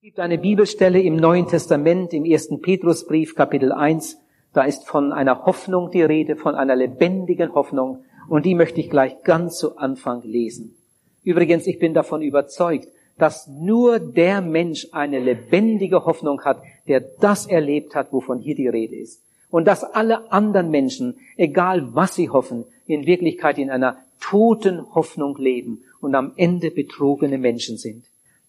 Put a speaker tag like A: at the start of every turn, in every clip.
A: Es gibt eine Bibelstelle im Neuen Testament, im ersten Petrusbrief, Kapitel 1. Da ist von einer Hoffnung die Rede, von einer lebendigen Hoffnung. Und die möchte ich gleich ganz zu Anfang lesen. Übrigens, ich bin davon überzeugt, dass nur der Mensch eine lebendige Hoffnung hat, der das erlebt hat, wovon hier die Rede ist. Und dass alle anderen Menschen, egal was sie hoffen, in Wirklichkeit in einer toten Hoffnung leben und am Ende betrogene Menschen sind.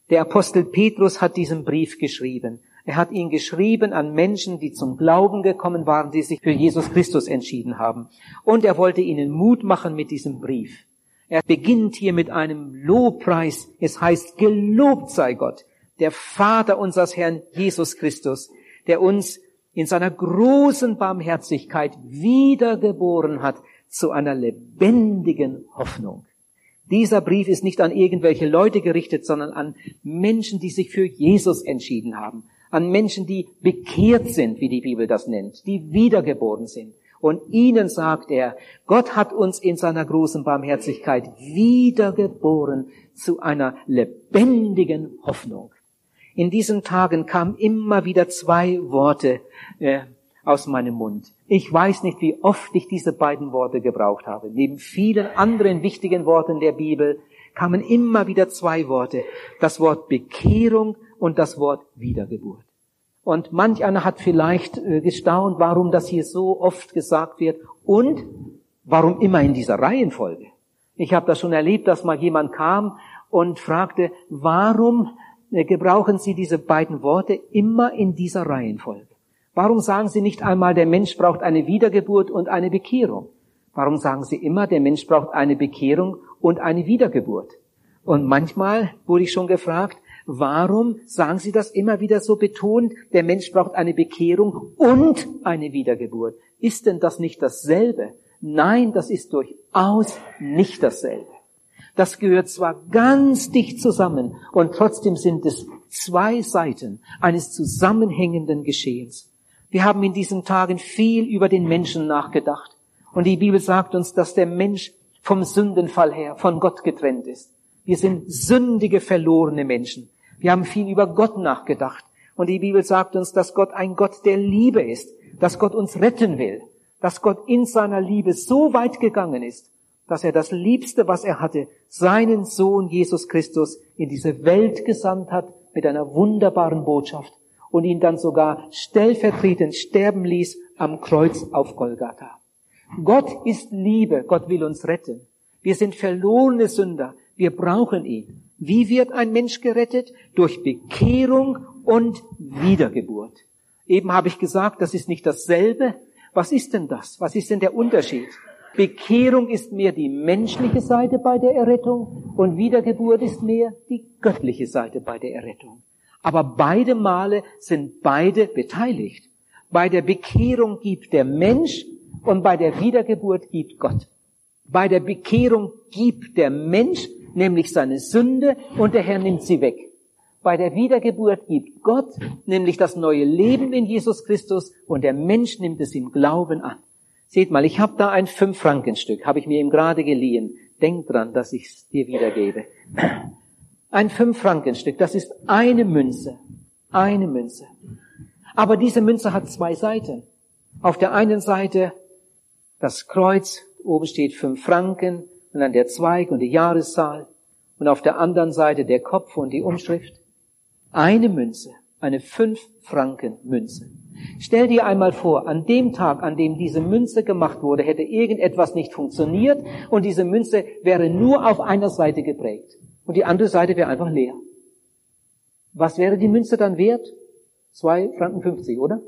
A: Der Apostel Petrus hat diesen Brief geschrieben. Er hat ihn geschrieben an Menschen, die zum Glauben gekommen waren, die sich für Jesus Christus entschieden haben. Und er wollte ihnen Mut machen mit diesem Brief. Er beginnt hier mit einem Lobpreis. Es heißt, gelobt sei Gott, der Vater unseres Herrn Jesus Christus, der uns in seiner großen Barmherzigkeit wiedergeboren hat zu einer lebendigen Hoffnung. Dieser Brief ist nicht an irgendwelche Leute gerichtet, sondern an Menschen, die sich für Jesus entschieden haben. An Menschen, die bekehrt sind, wie die Bibel das nennt, die wiedergeboren sind. Und ihnen sagt er, Gott hat uns in seiner großen Barmherzigkeit wiedergeboren zu einer lebendigen Hoffnung. In diesen Tagen kamen immer wieder zwei Worte äh, aus meinem Mund. Ich weiß nicht, wie oft ich diese beiden Worte gebraucht habe. Neben vielen anderen wichtigen Worten der Bibel kamen immer wieder zwei Worte. Das Wort Bekehrung und das Wort Wiedergeburt. Und manch einer hat vielleicht äh, gestaunt, warum das hier so oft gesagt wird und warum immer in dieser Reihenfolge. Ich habe das schon erlebt, dass mal jemand kam und fragte, warum äh, gebrauchen Sie diese beiden Worte immer in dieser Reihenfolge? Warum sagen Sie nicht einmal, der Mensch braucht eine Wiedergeburt und eine Bekehrung? Warum sagen Sie immer, der Mensch braucht eine Bekehrung und eine Wiedergeburt? Und manchmal wurde ich schon gefragt, warum sagen Sie das immer wieder so betont, der Mensch braucht eine Bekehrung und eine Wiedergeburt? Ist denn das nicht dasselbe? Nein, das ist durchaus nicht dasselbe. Das gehört zwar ganz dicht zusammen und trotzdem sind es zwei Seiten eines zusammenhängenden Geschehens. Wir haben in diesen Tagen viel über den Menschen nachgedacht. Und die Bibel sagt uns, dass der Mensch vom Sündenfall her von Gott getrennt ist. Wir sind sündige, verlorene Menschen. Wir haben viel über Gott nachgedacht. Und die Bibel sagt uns, dass Gott ein Gott der Liebe ist, dass Gott uns retten will, dass Gott in seiner Liebe so weit gegangen ist, dass er das Liebste, was er hatte, seinen Sohn Jesus Christus in diese Welt gesandt hat mit einer wunderbaren Botschaft und ihn dann sogar stellvertretend sterben ließ am Kreuz auf Golgatha. Gott ist Liebe, Gott will uns retten. Wir sind verlorene Sünder, wir brauchen ihn. Wie wird ein Mensch gerettet? Durch Bekehrung und Wiedergeburt. Eben habe ich gesagt, das ist nicht dasselbe. Was ist denn das? Was ist denn der Unterschied? Bekehrung ist mehr die menschliche Seite bei der Errettung und Wiedergeburt ist mehr die göttliche Seite bei der Errettung. Aber beide Male sind beide beteiligt. Bei der Bekehrung gibt der Mensch und bei der Wiedergeburt gibt Gott. Bei der Bekehrung gibt der Mensch nämlich seine Sünde und der Herr nimmt sie weg. Bei der Wiedergeburt gibt Gott nämlich das neue Leben in Jesus Christus und der Mensch nimmt es im Glauben an. Seht mal, ich habe da ein Fünf-Frankenstück, habe ich mir eben gerade geliehen. Denkt dran, dass ich es dir wiedergebe. Ein Fünf-Frankenstück, das ist eine Münze. Eine Münze. Aber diese Münze hat zwei Seiten. Auf der einen Seite das Kreuz, oben steht fünf Franken und dann der Zweig und die Jahreszahl und auf der anderen Seite der Kopf und die Umschrift. Eine Münze, eine fünf Franken Münze. Stell dir einmal vor, an dem Tag, an dem diese Münze gemacht wurde, hätte irgendetwas nicht funktioniert und diese Münze wäre nur auf einer Seite geprägt und die andere Seite wäre einfach leer. Was wäre die Münze dann wert? Zwei Franken 50, oder?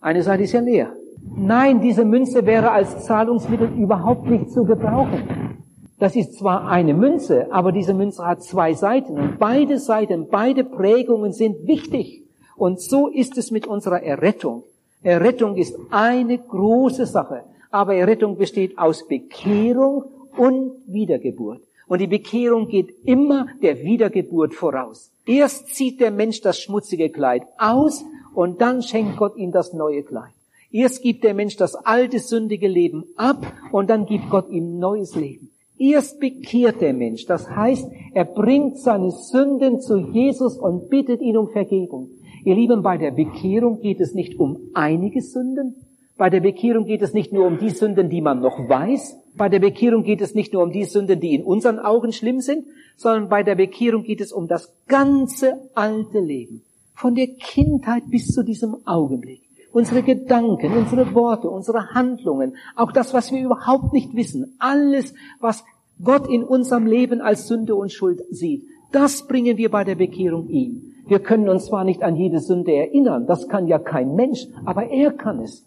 A: Eine Seite ist ja leer. Nein, diese Münze wäre als Zahlungsmittel überhaupt nicht zu gebrauchen. Das ist zwar eine Münze, aber diese Münze hat zwei Seiten und beide Seiten, beide Prägungen sind wichtig. Und so ist es mit unserer Errettung. Errettung ist eine große Sache, aber Errettung besteht aus Bekehrung und Wiedergeburt. Und die Bekehrung geht immer der Wiedergeburt voraus. Erst zieht der Mensch das schmutzige Kleid aus und dann schenkt Gott ihm das neue Kleid. Erst gibt der Mensch das alte sündige Leben ab und dann gibt Gott ihm neues Leben. Erst bekehrt der Mensch. Das heißt, er bringt seine Sünden zu Jesus und bittet ihn um Vergebung. Ihr Lieben, bei der Bekehrung geht es nicht um einige Sünden. Bei der Bekehrung geht es nicht nur um die Sünden, die man noch weiß. Bei der Bekehrung geht es nicht nur um die Sünden, die in unseren Augen schlimm sind, sondern bei der Bekehrung geht es um das ganze alte Leben. Von der Kindheit bis zu diesem Augenblick unsere Gedanken, unsere Worte, unsere Handlungen, auch das, was wir überhaupt nicht wissen, alles, was Gott in unserem Leben als Sünde und Schuld sieht, das bringen wir bei der Bekehrung ihm. Wir können uns zwar nicht an jede Sünde erinnern, das kann ja kein Mensch, aber er kann es.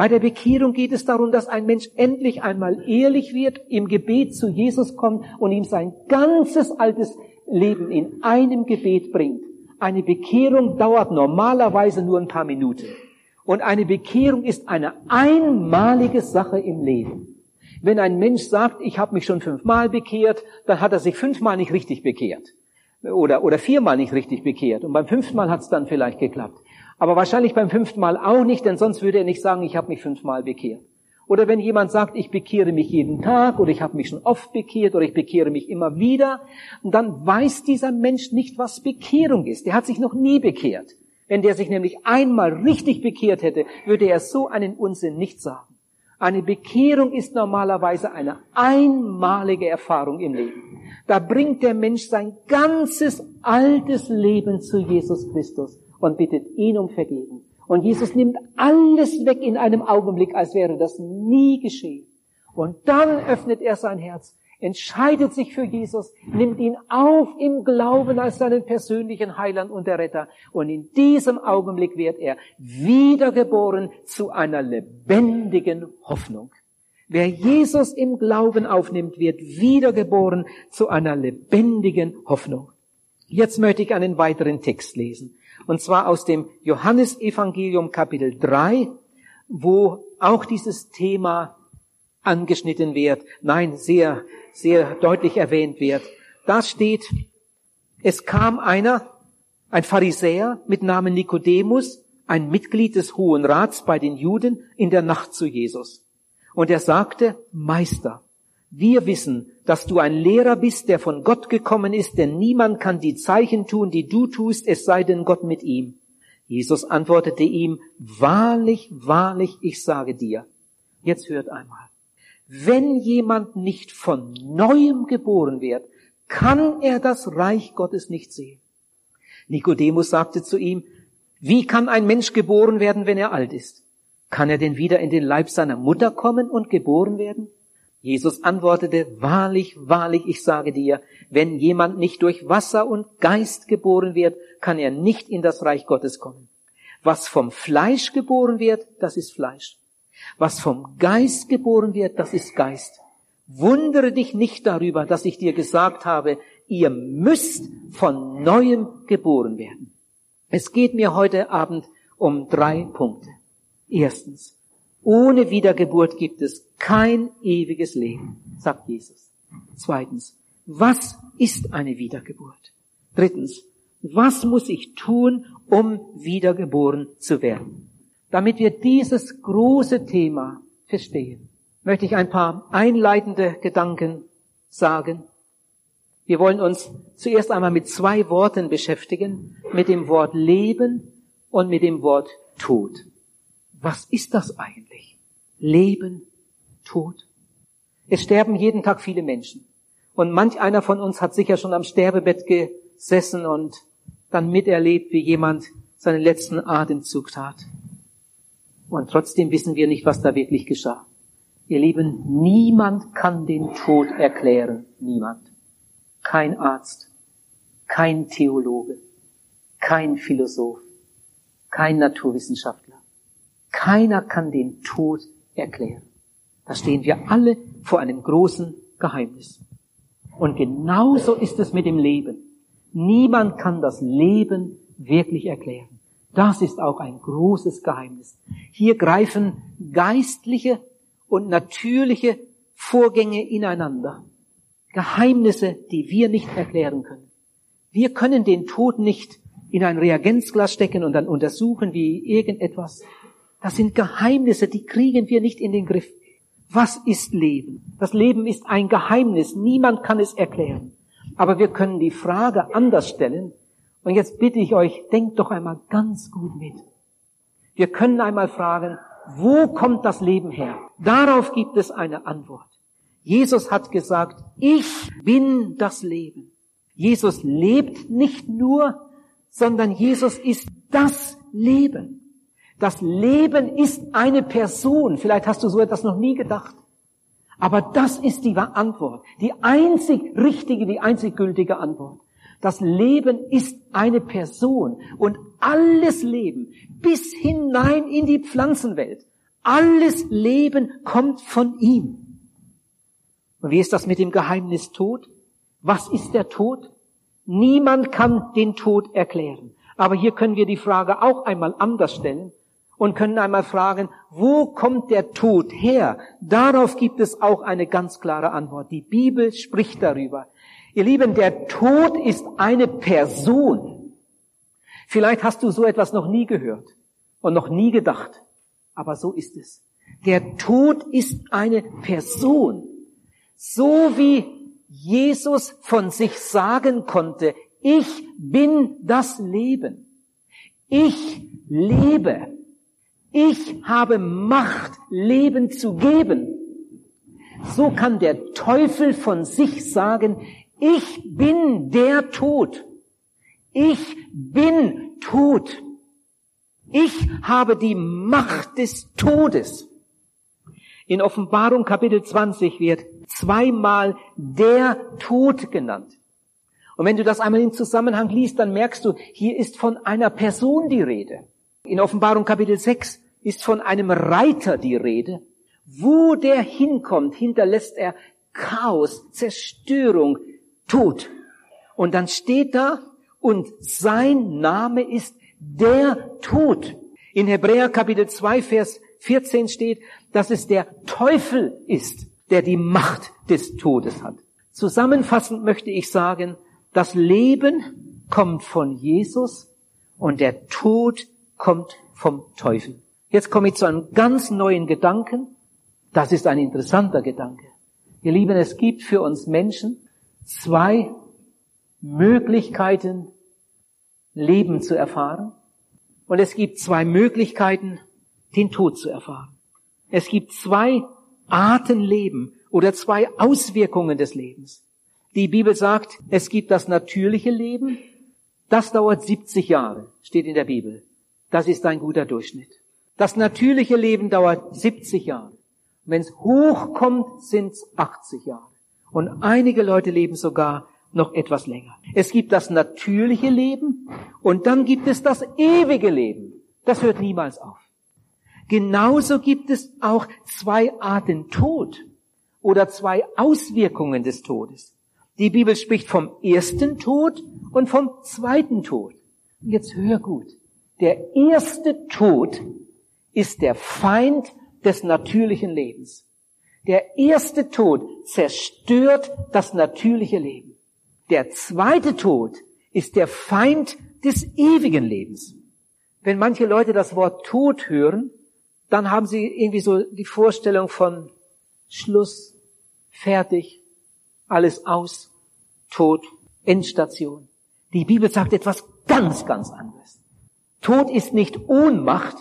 A: Bei der Bekehrung geht es darum, dass ein Mensch endlich einmal ehrlich wird, im Gebet zu Jesus kommt und ihm sein ganzes altes Leben in einem Gebet bringt. Eine Bekehrung dauert normalerweise nur ein paar Minuten. Und eine Bekehrung ist eine einmalige Sache im Leben. Wenn ein Mensch sagt, ich habe mich schon fünfmal bekehrt, dann hat er sich fünfmal nicht richtig bekehrt. Oder, oder viermal nicht richtig bekehrt. Und beim fünften Mal hat es dann vielleicht geklappt. Aber wahrscheinlich beim fünften Mal auch nicht, denn sonst würde er nicht sagen, ich habe mich fünfmal bekehrt. Oder wenn jemand sagt, ich bekehre mich jeden Tag oder ich habe mich schon oft bekehrt oder ich bekehre mich immer wieder, dann weiß dieser Mensch nicht, was Bekehrung ist. Der hat sich noch nie bekehrt. Wenn der sich nämlich einmal richtig bekehrt hätte, würde er so einen Unsinn nicht sagen. Eine Bekehrung ist normalerweise eine einmalige Erfahrung im Leben. Da bringt der Mensch sein ganzes altes Leben zu Jesus Christus und bittet ihn um Vergebung. Und Jesus nimmt alles weg in einem Augenblick, als wäre das nie geschehen. Und dann öffnet er sein Herz entscheidet sich für Jesus, nimmt ihn auf im Glauben als seinen persönlichen Heiland und Erretter. Und in diesem Augenblick wird er wiedergeboren zu einer lebendigen Hoffnung. Wer Jesus im Glauben aufnimmt, wird wiedergeboren zu einer lebendigen Hoffnung. Jetzt möchte ich einen weiteren Text lesen. Und zwar aus dem Johannesevangelium Kapitel 3, wo auch dieses Thema angeschnitten wird. Nein, sehr sehr deutlich erwähnt wird. Da steht, es kam einer, ein Pharisäer mit Namen Nikodemus, ein Mitglied des Hohen Rats bei den Juden, in der Nacht zu Jesus. Und er sagte, Meister, wir wissen, dass du ein Lehrer bist, der von Gott gekommen ist, denn niemand kann die Zeichen tun, die du tust, es sei denn Gott mit ihm. Jesus antwortete ihm, wahrlich, wahrlich, ich sage dir. Jetzt hört einmal. Wenn jemand nicht von neuem geboren wird, kann er das Reich Gottes nicht sehen. Nikodemus sagte zu ihm, wie kann ein Mensch geboren werden, wenn er alt ist? Kann er denn wieder in den Leib seiner Mutter kommen und geboren werden? Jesus antwortete, wahrlich, wahrlich, ich sage dir, wenn jemand nicht durch Wasser und Geist geboren wird, kann er nicht in das Reich Gottes kommen. Was vom Fleisch geboren wird, das ist Fleisch. Was vom Geist geboren wird, das ist Geist. Wundere dich nicht darüber, dass ich dir gesagt habe, ihr müsst von neuem geboren werden. Es geht mir heute Abend um drei Punkte. Erstens, ohne Wiedergeburt gibt es kein ewiges Leben, sagt Jesus. Zweitens, was ist eine Wiedergeburt? Drittens, was muss ich tun, um wiedergeboren zu werden? Damit wir dieses große Thema verstehen, möchte ich ein paar einleitende Gedanken sagen. Wir wollen uns zuerst einmal mit zwei Worten beschäftigen, mit dem Wort Leben und mit dem Wort Tod. Was ist das eigentlich? Leben, Tod? Es sterben jeden Tag viele Menschen. Und manch einer von uns hat sicher schon am Sterbebett gesessen und dann miterlebt, wie jemand seinen letzten Atemzug tat. Und trotzdem wissen wir nicht, was da wirklich geschah. Ihr Lieben, niemand kann den Tod erklären. Niemand. Kein Arzt, kein Theologe, kein Philosoph, kein Naturwissenschaftler. Keiner kann den Tod erklären. Da stehen wir alle vor einem großen Geheimnis. Und genauso ist es mit dem Leben. Niemand kann das Leben wirklich erklären. Das ist auch ein großes Geheimnis. Hier greifen geistliche und natürliche Vorgänge ineinander. Geheimnisse, die wir nicht erklären können. Wir können den Tod nicht in ein Reagenzglas stecken und dann untersuchen wie irgendetwas. Das sind Geheimnisse, die kriegen wir nicht in den Griff. Was ist Leben? Das Leben ist ein Geheimnis. Niemand kann es erklären. Aber wir können die Frage anders stellen. Und jetzt bitte ich euch, denkt doch einmal ganz gut mit. Wir können einmal fragen, wo kommt das Leben her? Darauf gibt es eine Antwort. Jesus hat gesagt, ich bin das Leben. Jesus lebt nicht nur, sondern Jesus ist das Leben. Das Leben ist eine Person. Vielleicht hast du so etwas noch nie gedacht. Aber das ist die Antwort. Die einzig richtige, die einzig gültige Antwort. Das Leben ist eine Person und alles Leben bis hinein in die Pflanzenwelt. Alles Leben kommt von ihm. Und wie ist das mit dem Geheimnis Tod? Was ist der Tod? Niemand kann den Tod erklären. Aber hier können wir die Frage auch einmal anders stellen und können einmal fragen, wo kommt der Tod her? Darauf gibt es auch eine ganz klare Antwort. Die Bibel spricht darüber. Ihr Lieben, der Tod ist eine Person. Vielleicht hast du so etwas noch nie gehört und noch nie gedacht, aber so ist es. Der Tod ist eine Person. So wie Jesus von sich sagen konnte, ich bin das Leben. Ich lebe. Ich habe Macht, Leben zu geben. So kann der Teufel von sich sagen, ich bin der Tod. Ich bin tot. Ich habe die Macht des Todes. In Offenbarung Kapitel 20 wird zweimal der Tod genannt. Und wenn du das einmal im Zusammenhang liest, dann merkst du, hier ist von einer Person die Rede. In Offenbarung Kapitel 6 ist von einem Reiter die Rede. Wo der hinkommt, hinterlässt er Chaos, Zerstörung, Tod. Und dann steht da, und sein Name ist der Tod. In Hebräer Kapitel 2, Vers 14 steht, dass es der Teufel ist, der die Macht des Todes hat. Zusammenfassend möchte ich sagen, das Leben kommt von Jesus und der Tod kommt vom Teufel. Jetzt komme ich zu einem ganz neuen Gedanken. Das ist ein interessanter Gedanke. Ihr Lieben, es gibt für uns Menschen zwei Möglichkeiten, Leben zu erfahren. Und es gibt zwei Möglichkeiten, den Tod zu erfahren. Es gibt zwei Arten Leben oder zwei Auswirkungen des Lebens. Die Bibel sagt, es gibt das natürliche Leben, das dauert 70 Jahre, steht in der Bibel. Das ist ein guter Durchschnitt. Das natürliche Leben dauert 70 Jahre. Wenn es hochkommt, sind es 80 Jahre. Und einige Leute leben sogar noch etwas länger. Es gibt das natürliche Leben und dann gibt es das ewige Leben. Das hört niemals auf. Genauso gibt es auch zwei Arten Tod oder zwei Auswirkungen des Todes. Die Bibel spricht vom ersten Tod und vom zweiten Tod. Jetzt hör gut. Der erste Tod ist der Feind des natürlichen Lebens. Der erste Tod zerstört das natürliche Leben. Der zweite Tod ist der Feind des ewigen Lebens. Wenn manche Leute das Wort Tod hören, dann haben sie irgendwie so die Vorstellung von Schluss, fertig, alles aus, Tod, Endstation. Die Bibel sagt etwas ganz, ganz anderes. Tod ist nicht Ohnmacht.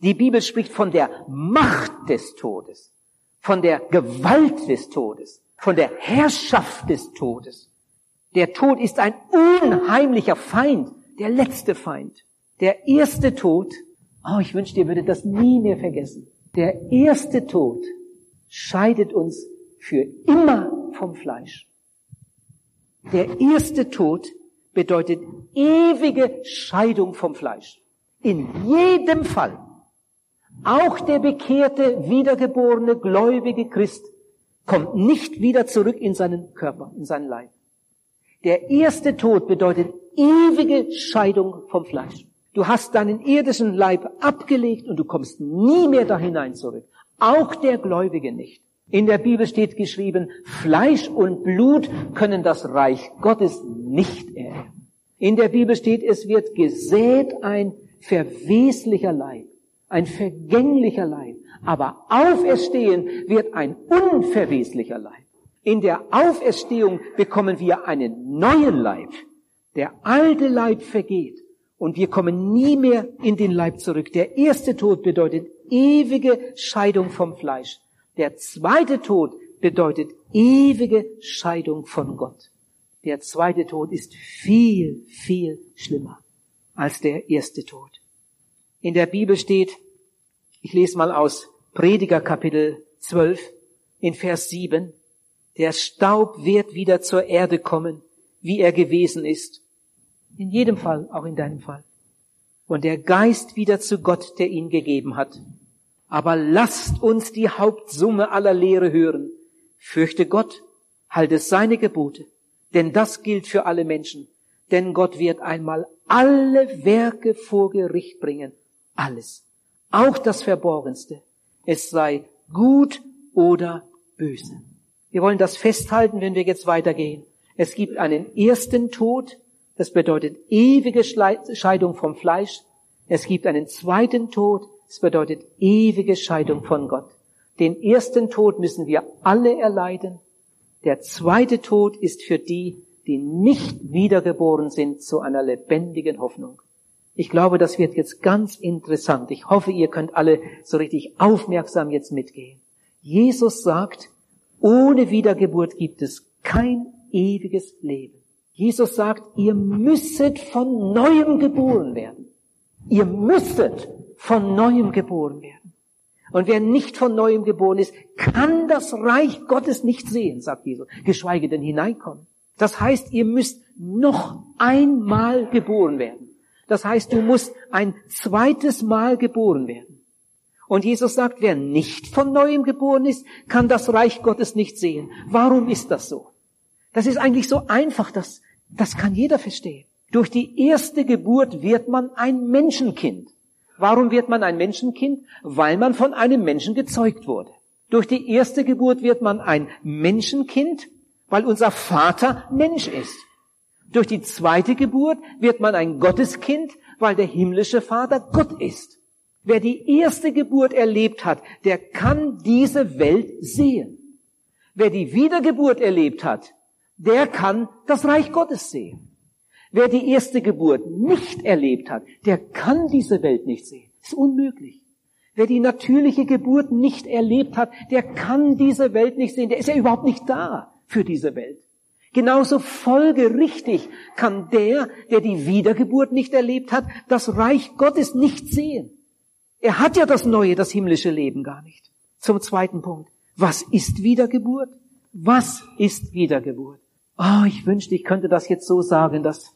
A: Die Bibel spricht von der Macht des Todes, von der Gewalt des Todes, von der Herrschaft des Todes. Der Tod ist ein unheimlicher Feind, der letzte Feind. Der erste Tod Oh, ich wünschte, ihr würdet das nie mehr vergessen. Der erste Tod scheidet uns für immer vom Fleisch. Der erste Tod bedeutet ewige Scheidung vom Fleisch. In jedem Fall. Auch der bekehrte, wiedergeborene, gläubige Christ kommt nicht wieder zurück in seinen Körper, in seinen Leib. Der erste Tod bedeutet ewige Scheidung vom Fleisch. Du hast deinen irdischen Leib abgelegt und du kommst nie mehr da hinein zurück. Auch der Gläubige nicht. In der Bibel steht geschrieben, Fleisch und Blut können das Reich Gottes nicht erben. In der Bibel steht, es wird gesät ein verweslicher Leib, ein vergänglicher Leib. Aber auferstehen wird ein unverweslicher Leib. In der Auferstehung bekommen wir einen neuen Leib. Der alte Leib vergeht und wir kommen nie mehr in den Leib zurück. Der erste Tod bedeutet ewige Scheidung vom Fleisch. Der zweite Tod bedeutet ewige Scheidung von Gott. Der zweite Tod ist viel, viel schlimmer als der erste Tod. In der Bibel steht, ich lese mal aus Prediger Kapitel 12 in Vers 7, der Staub wird wieder zur Erde kommen, wie er gewesen ist. In jedem Fall, auch in deinem Fall. Und der Geist wieder zu Gott, der ihn gegeben hat. Aber lasst uns die Hauptsumme aller Lehre hören. Fürchte Gott, halte seine Gebote, denn das gilt für alle Menschen. Denn Gott wird einmal alle Werke vor Gericht bringen. Alles. Auch das Verborgenste. Es sei gut oder böse. Wir wollen das festhalten, wenn wir jetzt weitergehen. Es gibt einen ersten Tod, das bedeutet ewige Scheidung vom Fleisch. Es gibt einen zweiten Tod, das bedeutet ewige Scheidung von Gott. Den ersten Tod müssen wir alle erleiden. Der zweite Tod ist für die, die nicht wiedergeboren sind zu einer lebendigen Hoffnung. Ich glaube, das wird jetzt ganz interessant. Ich hoffe, ihr könnt alle so richtig aufmerksam jetzt mitgehen. Jesus sagt, ohne Wiedergeburt gibt es kein ewiges Leben. Jesus sagt, ihr müsstet von neuem geboren werden. Ihr müsstet von neuem geboren werden. Und wer nicht von neuem geboren ist, kann das Reich Gottes nicht sehen, sagt Jesus, geschweige denn hineinkommen. Das heißt, ihr müsst noch einmal geboren werden. Das heißt, du musst ein zweites Mal geboren werden. Und Jesus sagt, wer nicht von neuem geboren ist, kann das Reich Gottes nicht sehen. Warum ist das so? Das ist eigentlich so einfach, das, das kann jeder verstehen. Durch die erste Geburt wird man ein Menschenkind. Warum wird man ein Menschenkind? Weil man von einem Menschen gezeugt wurde. Durch die erste Geburt wird man ein Menschenkind, weil unser Vater Mensch ist. Durch die zweite Geburt wird man ein Gotteskind, weil der himmlische Vater Gott ist. Wer die erste Geburt erlebt hat, der kann diese Welt sehen. Wer die Wiedergeburt erlebt hat, der kann das Reich Gottes sehen. Wer die erste Geburt nicht erlebt hat, der kann diese Welt nicht sehen. Ist unmöglich. Wer die natürliche Geburt nicht erlebt hat, der kann diese Welt nicht sehen. Der ist ja überhaupt nicht da für diese Welt. Genauso folgerichtig kann der, der die Wiedergeburt nicht erlebt hat, das Reich Gottes nicht sehen. Er hat ja das neue, das himmlische Leben gar nicht. Zum zweiten Punkt. Was ist Wiedergeburt? Was ist Wiedergeburt? Oh, ich wünschte, ich könnte das jetzt so sagen, dass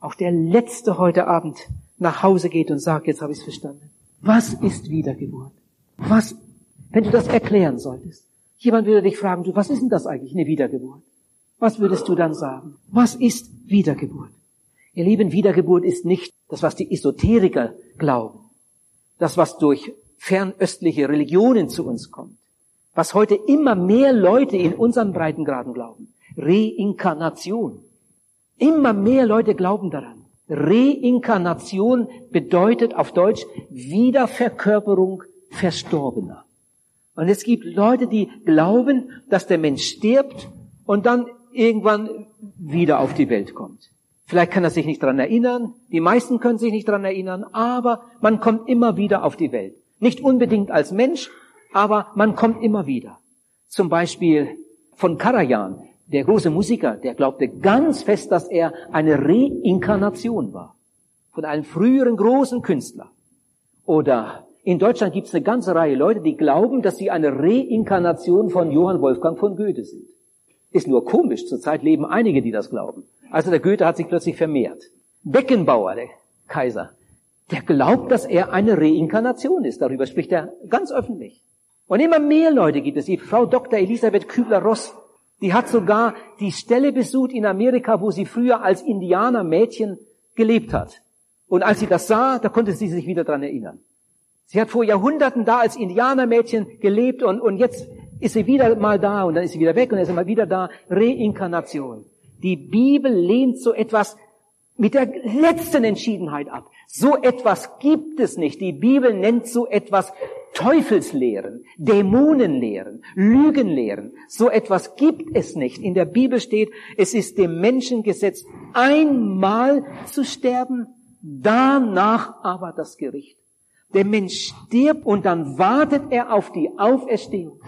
A: auch der Letzte heute Abend nach Hause geht und sagt, jetzt habe ich es verstanden. Was ist Wiedergeburt? Was, wenn du das erklären solltest? Jemand würde dich fragen, du, was ist denn das eigentlich, eine Wiedergeburt? Was würdest du dann sagen? Was ist Wiedergeburt? Ihr Lieben, Wiedergeburt ist nicht das, was die Esoteriker glauben das, was durch fernöstliche Religionen zu uns kommt, was heute immer mehr Leute in unseren Breitengraden glauben. Reinkarnation. Immer mehr Leute glauben daran. Reinkarnation bedeutet auf Deutsch Wiederverkörperung Verstorbener. Und es gibt Leute, die glauben, dass der Mensch stirbt und dann irgendwann wieder auf die Welt kommt. Vielleicht kann er sich nicht dran erinnern, die meisten können sich nicht dran erinnern, aber man kommt immer wieder auf die Welt. Nicht unbedingt als Mensch, aber man kommt immer wieder. Zum Beispiel von Karajan, der große Musiker, der glaubte ganz fest, dass er eine Reinkarnation war. Von einem früheren großen Künstler. Oder in Deutschland gibt es eine ganze Reihe Leute, die glauben, dass sie eine Reinkarnation von Johann Wolfgang von Goethe sind. Ist nur komisch, zurzeit leben einige, die das glauben. Also der Goethe hat sich plötzlich vermehrt. Beckenbauer, der Kaiser, der glaubt, dass er eine Reinkarnation ist. Darüber spricht er ganz öffentlich. Und immer mehr Leute gibt es. Die Frau Dr. Elisabeth Kübler-Ross, die hat sogar die Stelle besucht in Amerika, wo sie früher als Indianermädchen gelebt hat. Und als sie das sah, da konnte sie sich wieder dran erinnern. Sie hat vor Jahrhunderten da als Indianermädchen gelebt und, und jetzt ist sie wieder mal da und dann ist sie wieder weg und dann ist sie mal wieder da. Reinkarnation. Die Bibel lehnt so etwas mit der letzten Entschiedenheit ab. So etwas gibt es nicht. Die Bibel nennt so etwas Teufelslehren, Dämonenlehren, Lügenlehren. So etwas gibt es nicht. In der Bibel steht, es ist dem Menschen gesetzt, einmal zu sterben, danach aber das Gericht. Der Mensch stirbt und dann wartet er auf die Auferstehung.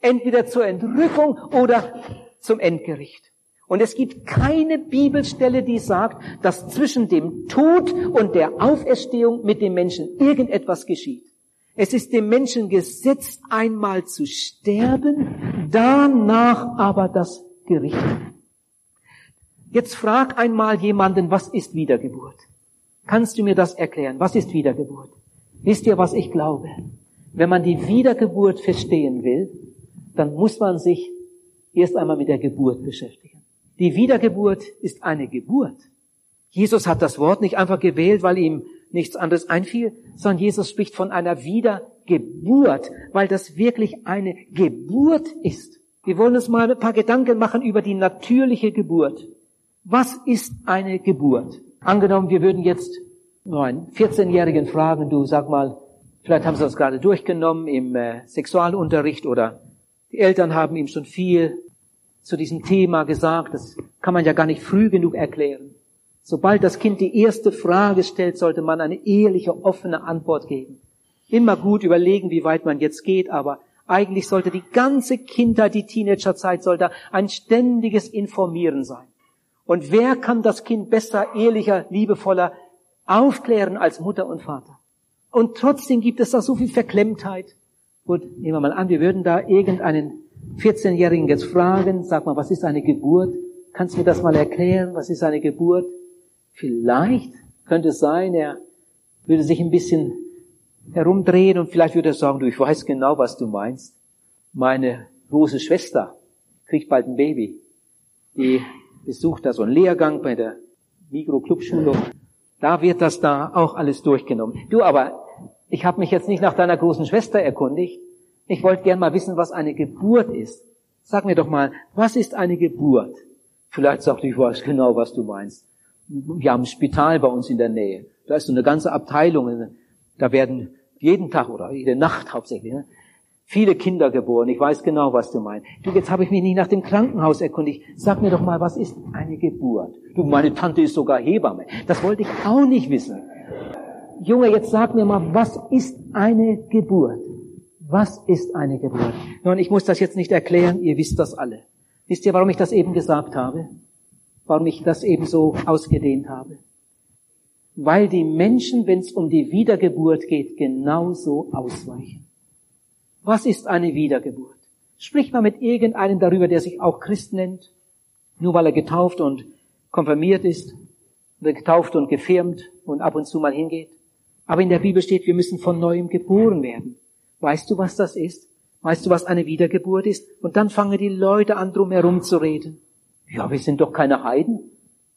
A: Entweder zur Entrückung oder zum Endgericht. Und es gibt keine Bibelstelle, die sagt, dass zwischen dem Tod und der Auferstehung mit dem Menschen irgendetwas geschieht. Es ist dem Menschen gesetzt, einmal zu sterben, danach aber das Gericht. Jetzt frag einmal jemanden, was ist Wiedergeburt? Kannst du mir das erklären? Was ist Wiedergeburt? Wisst ihr, was ich glaube? Wenn man die Wiedergeburt verstehen will, dann muss man sich erst einmal mit der Geburt beschäftigen. Die Wiedergeburt ist eine Geburt. Jesus hat das Wort nicht einfach gewählt, weil ihm nichts anderes einfiel, sondern Jesus spricht von einer Wiedergeburt, weil das wirklich eine Geburt ist. Wir wollen uns mal ein paar Gedanken machen über die natürliche Geburt. Was ist eine Geburt? Angenommen, wir würden jetzt einen 14-Jährigen fragen, du sag mal, vielleicht haben sie das gerade durchgenommen im äh, Sexualunterricht oder die Eltern haben ihm schon viel zu diesem Thema gesagt. Das kann man ja gar nicht früh genug erklären. Sobald das Kind die erste Frage stellt, sollte man eine ehrliche, offene Antwort geben. Immer gut überlegen, wie weit man jetzt geht, aber eigentlich sollte die ganze Kindheit, die Teenagerzeit, sollte ein ständiges Informieren sein. Und wer kann das Kind besser, ehrlicher, liebevoller aufklären als Mutter und Vater? Und trotzdem gibt es da so viel Verklemmtheit. Gut, nehmen wir mal an, wir würden da irgendeinen 14-Jährigen jetzt fragen, sag mal, was ist eine Geburt? Kannst du mir das mal erklären? Was ist eine Geburt? Vielleicht könnte es sein, er würde sich ein bisschen herumdrehen und vielleicht würde er sagen, du, ich weiß genau, was du meinst. Meine große Schwester kriegt bald ein Baby. Die besucht da so einen Lehrgang bei der Mikroclubschule. Da wird das da auch alles durchgenommen. Du, aber ich habe mich jetzt nicht nach deiner großen Schwester erkundigt. Ich wollte gern mal wissen, was eine Geburt ist. Sag mir doch mal, was ist eine Geburt? Vielleicht sagt du, ich weiß genau, was du meinst. Wir haben ein Spital bei uns in der Nähe. Da ist so eine ganze Abteilung. Da werden jeden Tag oder jede Nacht hauptsächlich ne, viele Kinder geboren. Ich weiß genau, was du meinst. Du, jetzt habe ich mich nicht nach dem Krankenhaus erkundigt. Sag mir doch mal, was ist eine Geburt? Du, meine Tante ist sogar Hebamme. Das wollte ich auch nicht wissen. Junge, jetzt sag mir mal, was ist eine Geburt? Was ist eine Geburt? Nun, ich muss das jetzt nicht erklären, ihr wisst das alle. Wisst ihr, warum ich das eben gesagt habe? Warum ich das eben so ausgedehnt habe? Weil die Menschen, wenn es um die Wiedergeburt geht, genauso ausweichen. Was ist eine Wiedergeburt? Sprich mal mit irgendeinem darüber, der sich auch Christ nennt, nur weil er getauft und konfirmiert ist, getauft und gefirmt und ab und zu mal hingeht. Aber in der Bibel steht, wir müssen von neuem geboren werden. Weißt du, was das ist? Weißt du, was eine Wiedergeburt ist? Und dann fangen die Leute an, drum herum zu reden. Ja, wir sind doch keine Heiden.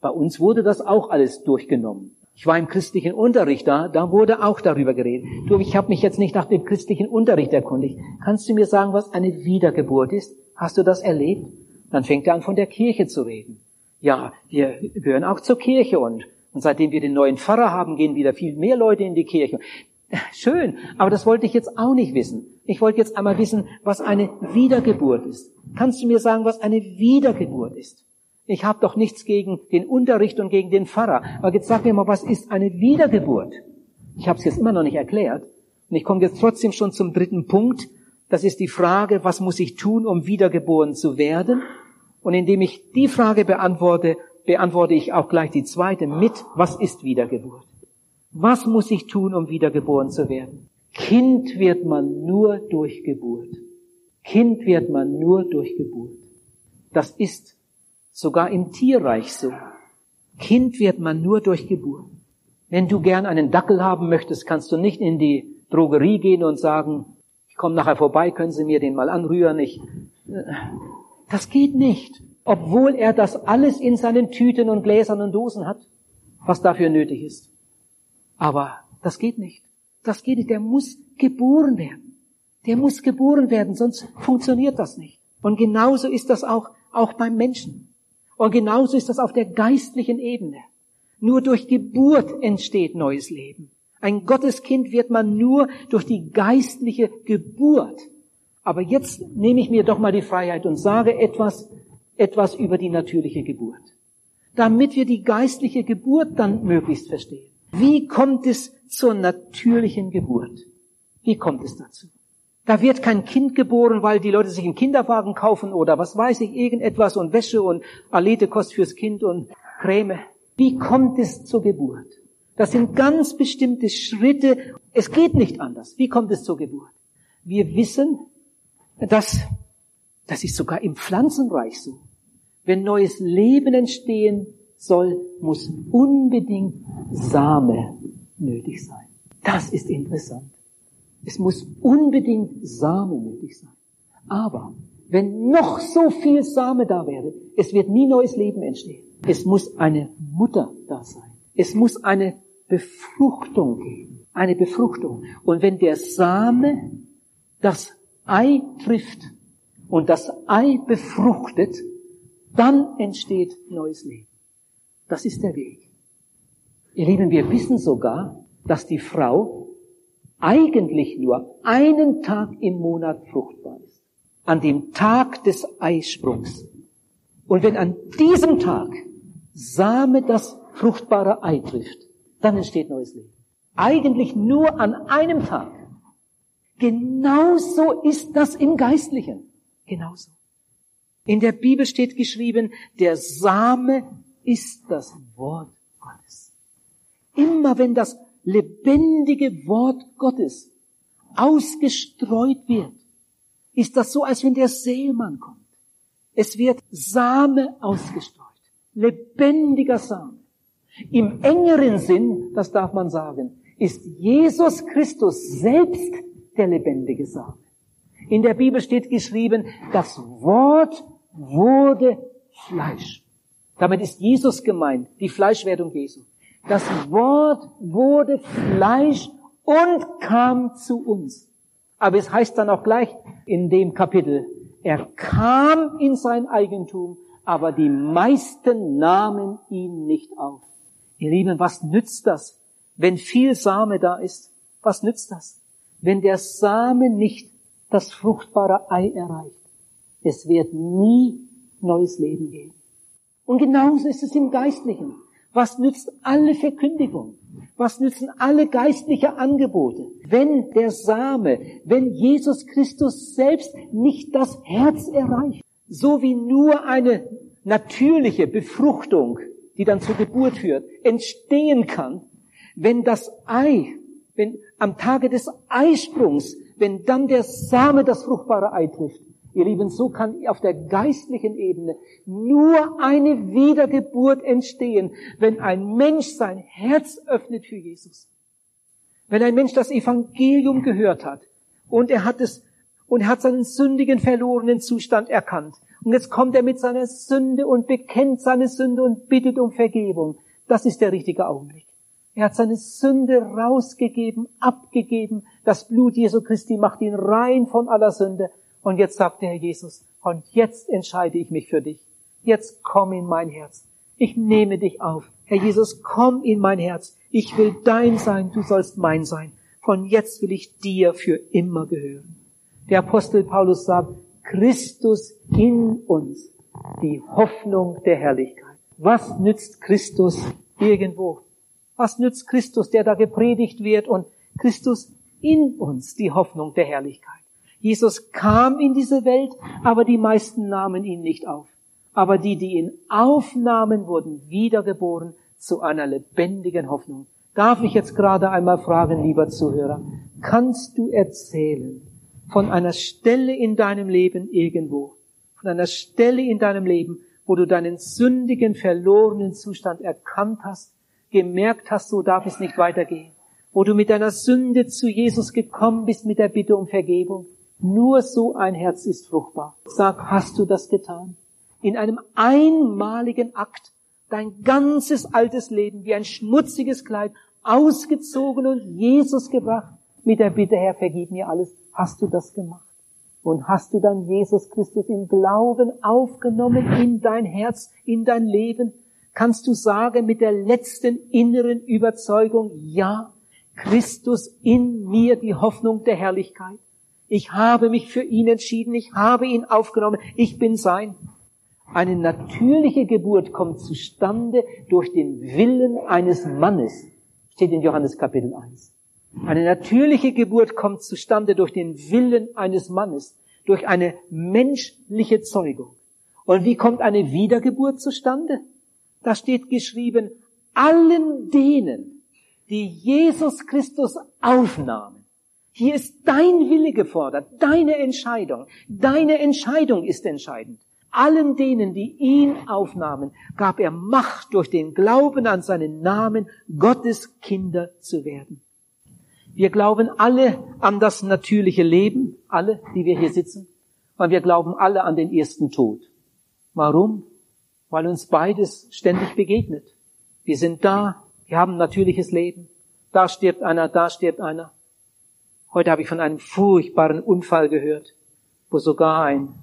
A: Bei uns wurde das auch alles durchgenommen. Ich war im christlichen Unterricht da, da wurde auch darüber geredet. Du, ich habe mich jetzt nicht nach dem christlichen Unterricht erkundigt. Kannst du mir sagen, was eine Wiedergeburt ist? Hast du das erlebt? Dann fängt er an, von der Kirche zu reden. Ja, wir gehören auch zur Kirche und, und seitdem wir den neuen Pfarrer haben, gehen wieder viel mehr Leute in die Kirche. Schön, aber das wollte ich jetzt auch nicht wissen. Ich wollte jetzt einmal wissen, was eine Wiedergeburt ist. Kannst du mir sagen, was eine Wiedergeburt ist? Ich habe doch nichts gegen den Unterricht und gegen den Pfarrer. Aber jetzt sag mir mal, was ist eine Wiedergeburt? Ich habe es jetzt immer noch nicht erklärt. Und ich komme jetzt trotzdem schon zum dritten Punkt. Das ist die Frage, was muss ich tun, um wiedergeboren zu werden? Und indem ich die Frage beantworte, beantworte ich auch gleich die zweite mit, was ist Wiedergeburt? Was muss ich tun, um wiedergeboren zu werden? Kind wird man nur durch Geburt. Kind wird man nur durch Geburt. Das ist sogar im Tierreich so. Kind wird man nur durch Geburt. Wenn du gern einen Dackel haben möchtest, kannst du nicht in die Drogerie gehen und sagen, ich komme nachher vorbei, können Sie mir den mal anrühren. Ich, äh, das geht nicht, obwohl er das alles in seinen Tüten und Gläsern und Dosen hat, was dafür nötig ist. Aber das geht nicht. Das geht nicht. Der muss geboren werden. Der muss geboren werden, sonst funktioniert das nicht. Und genauso ist das auch, auch beim Menschen. Und genauso ist das auf der geistlichen Ebene. Nur durch Geburt entsteht neues Leben. Ein Gotteskind wird man nur durch die geistliche Geburt. Aber jetzt nehme ich mir doch mal die Freiheit und sage etwas, etwas über die natürliche Geburt. Damit wir die geistliche Geburt dann möglichst verstehen. Wie kommt es zur natürlichen Geburt? Wie kommt es dazu? Da wird kein Kind geboren, weil die Leute sich einen Kinderwagen kaufen oder was weiß ich, irgendetwas und Wäsche und Alete-Kost fürs Kind und Creme. Wie kommt es zur Geburt? Das sind ganz bestimmte Schritte. Es geht nicht anders. Wie kommt es zur Geburt? Wir wissen, dass, das ist sogar im Pflanzenreich so. Wenn neues Leben entstehen soll, muss unbedingt Same nötig sein. Das ist interessant. Es muss unbedingt Same nötig sein. Aber wenn noch so viel Same da wäre, es wird nie neues Leben entstehen. Es muss eine Mutter da sein. Es muss eine Befruchtung geben. Eine Befruchtung. Und wenn der Same das Ei trifft und das Ei befruchtet, dann entsteht neues Leben. Das ist der Weg. Ihr Lieben, wir wissen sogar, dass die Frau eigentlich nur einen Tag im Monat fruchtbar ist. An dem Tag des Eisprungs. Und wenn an diesem Tag Same das fruchtbare Ei trifft, dann entsteht neues Leben. Eigentlich nur an einem Tag. Genauso ist das im Geistlichen. Genauso. In der Bibel steht geschrieben, der Same ist das Wort Gottes. Immer wenn das lebendige Wort Gottes ausgestreut wird, ist das so, als wenn der Seemann kommt. Es wird Same ausgestreut. Lebendiger Same. Im engeren Sinn, das darf man sagen, ist Jesus Christus selbst der lebendige Same. In der Bibel steht geschrieben, das Wort wurde Fleisch. Damit ist Jesus gemeint, die Fleischwerdung Jesu. Das Wort wurde Fleisch und kam zu uns. Aber es heißt dann auch gleich in dem Kapitel, er kam in sein Eigentum, aber die meisten nahmen ihn nicht auf. Ihr Lieben, was nützt das, wenn viel Same da ist? Was nützt das? Wenn der Same nicht das fruchtbare Ei erreicht. Es wird nie neues Leben geben. Und genauso ist es im Geistlichen. Was nützt alle Verkündigung? Was nützen alle geistliche Angebote? Wenn der Same, wenn Jesus Christus selbst nicht das Herz erreicht, so wie nur eine natürliche Befruchtung, die dann zur Geburt führt, entstehen kann, wenn das Ei, wenn am Tage des Eisprungs, wenn dann der Same das fruchtbare Ei trifft, Ihr Lieben, so kann auf der geistlichen Ebene nur eine Wiedergeburt entstehen, wenn ein Mensch sein Herz öffnet für Jesus. Wenn ein Mensch das Evangelium gehört hat und er hat es und er hat seinen sündigen, verlorenen Zustand erkannt. Und jetzt kommt er mit seiner Sünde und bekennt seine Sünde und bittet um Vergebung. Das ist der richtige Augenblick. Er hat seine Sünde rausgegeben, abgegeben. Das Blut Jesu Christi macht ihn rein von aller Sünde. Und jetzt sagt der Herr Jesus, und jetzt entscheide ich mich für dich. Jetzt komm in mein Herz. Ich nehme dich auf. Herr Jesus, komm in mein Herz. Ich will dein sein, du sollst mein sein. Von jetzt will ich dir für immer gehören. Der Apostel Paulus sagt, Christus in uns, die Hoffnung der Herrlichkeit. Was nützt Christus irgendwo? Was nützt Christus, der da gepredigt wird und Christus in uns, die Hoffnung der Herrlichkeit? Jesus kam in diese Welt, aber die meisten nahmen ihn nicht auf. Aber die, die ihn aufnahmen, wurden wiedergeboren zu einer lebendigen Hoffnung. Darf ich jetzt gerade einmal fragen, lieber Zuhörer, kannst du erzählen von einer Stelle in deinem Leben irgendwo, von einer Stelle in deinem Leben, wo du deinen sündigen, verlorenen Zustand erkannt hast, gemerkt hast, so darf es nicht weitergehen, wo du mit deiner Sünde zu Jesus gekommen bist mit der Bitte um Vergebung, nur so ein Herz ist fruchtbar. Sag, hast du das getan? In einem einmaligen Akt dein ganzes altes Leben wie ein schmutziges Kleid ausgezogen und Jesus gebracht mit der Bitte, Herr, vergib mir alles. Hast du das gemacht? Und hast du dann Jesus Christus im Glauben aufgenommen in dein Herz, in dein Leben? Kannst du sagen mit der letzten inneren Überzeugung, ja, Christus in mir die Hoffnung der Herrlichkeit. Ich habe mich für ihn entschieden, ich habe ihn aufgenommen, ich bin sein. Eine natürliche Geburt kommt zustande durch den Willen eines Mannes, steht in Johannes Kapitel 1. Eine natürliche Geburt kommt zustande durch den Willen eines Mannes, durch eine menschliche Zeugung. Und wie kommt eine Wiedergeburt zustande? Da steht geschrieben, allen denen, die Jesus Christus aufnahmen. Hier ist dein Wille gefordert, deine Entscheidung. Deine Entscheidung ist entscheidend. Allen denen, die ihn aufnahmen, gab er Macht durch den Glauben an seinen Namen, Gottes Kinder zu werden. Wir glauben alle an das natürliche Leben, alle, die wir hier sitzen, und wir glauben alle an den ersten Tod. Warum? Weil uns beides ständig begegnet. Wir sind da, wir haben natürliches Leben. Da stirbt einer, da stirbt einer. Heute habe ich von einem furchtbaren Unfall gehört, wo sogar ein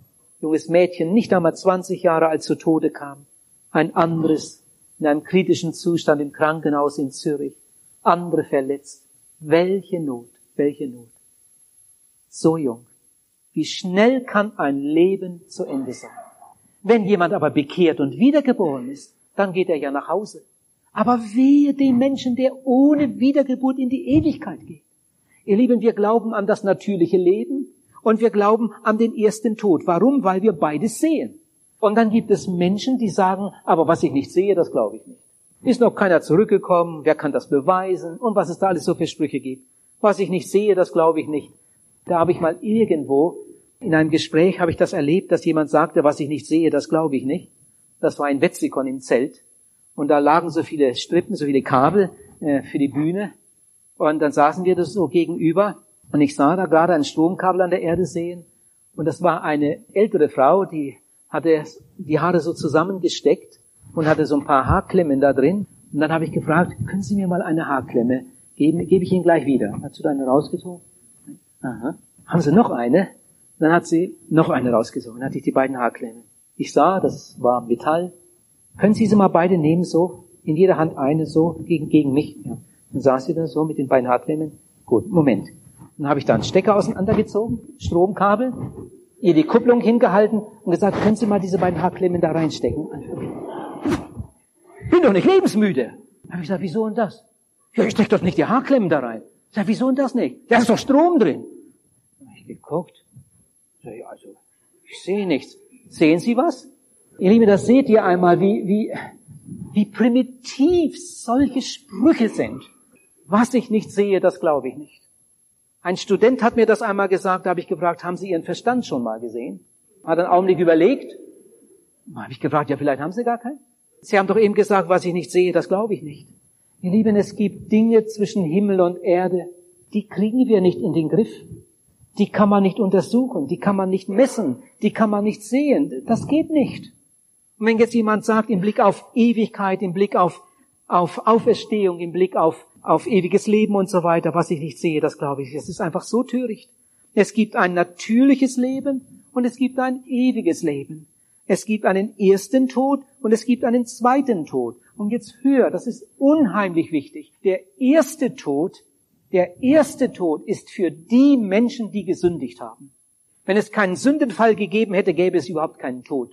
A: junges Mädchen, nicht einmal 20 Jahre alt, zu Tode kam. Ein anderes in einem kritischen Zustand im Krankenhaus in Zürich. Andere verletzt. Welche Not, welche Not. So jung. Wie schnell kann ein Leben zu Ende sein? Wenn jemand aber bekehrt und wiedergeboren ist, dann geht er ja nach Hause. Aber wehe dem Menschen, der ohne Wiedergeburt in die Ewigkeit geht. Ihr Lieben, wir glauben an das natürliche Leben und wir glauben an den ersten Tod. Warum? Weil wir beides sehen. Und dann gibt es Menschen, die sagen, aber was ich nicht sehe, das glaube ich nicht. Ist noch keiner zurückgekommen, wer kann das beweisen und was es da alles so für Sprüche gibt. Was ich nicht sehe, das glaube ich nicht. Da habe ich mal irgendwo in einem Gespräch habe ich das erlebt, dass jemand sagte, was ich nicht sehe, das glaube ich nicht. Das war ein Wetzikon im Zelt. Und da lagen so viele Strippen, so viele Kabel äh, für die Bühne. Und dann saßen wir das so gegenüber. Und ich sah da gerade ein Stromkabel an der Erde sehen. Und das war eine ältere Frau, die hatte die Haare so zusammengesteckt und hatte so ein paar Haarklemmen da drin. Und dann habe ich gefragt, können Sie mir mal eine Haarklemme geben? Gebe ich Ihnen gleich wieder. Hast du da eine rausgezogen? Aha. Haben Sie noch eine? Dann hat sie noch eine rausgesucht. Dann hatte ich die beiden Haarklemmen. Ich sah, das war Metall. Können Sie sie mal beide nehmen, so? In jeder Hand eine, so, gegen, gegen mich. Ja. Dann saß sie da so mit den beiden Haarklemmen. Gut, Moment. Dann habe ich da einen Stecker auseinandergezogen, Stromkabel, ihr die Kupplung hingehalten und gesagt, können Sie mal diese beiden Haarklemmen da reinstecken? Bin doch nicht lebensmüde. Dann habe ich gesagt, wieso und das? Ja, ich steck doch nicht die Haarklemmen da rein. Ich sag, wieso und das nicht? Da ist doch Strom drin. Habe ich geguckt. Ja, also, ich sehe nichts. Sehen Sie was? Ihr Lieben, das seht ihr einmal, wie, wie, wie primitiv solche Sprüche sind. Was ich nicht sehe, das glaube ich nicht. Ein Student hat mir das einmal gesagt, da habe ich gefragt, haben Sie Ihren Verstand schon mal gesehen? Hat einen Augenblick überlegt. Da habe ich gefragt, ja, vielleicht haben Sie gar keinen. Sie haben doch eben gesagt, was ich nicht sehe, das glaube ich nicht. Ihr Lieben, es gibt Dinge zwischen Himmel und Erde, die kriegen wir nicht in den Griff die kann man nicht untersuchen, die kann man nicht messen, die kann man nicht sehen. Das geht nicht. Und wenn jetzt jemand sagt, im Blick auf Ewigkeit, im Blick auf, auf Auferstehung, im Blick auf, auf ewiges Leben und so weiter, was ich nicht sehe, das glaube ich, das ist einfach so töricht. Es gibt ein natürliches Leben und es gibt ein ewiges Leben. Es gibt einen ersten Tod und es gibt einen zweiten Tod. Und jetzt höher, das ist unheimlich wichtig. Der erste Tod der erste Tod ist für die Menschen, die gesündigt haben. Wenn es keinen Sündenfall gegeben hätte, gäbe es überhaupt keinen Tod.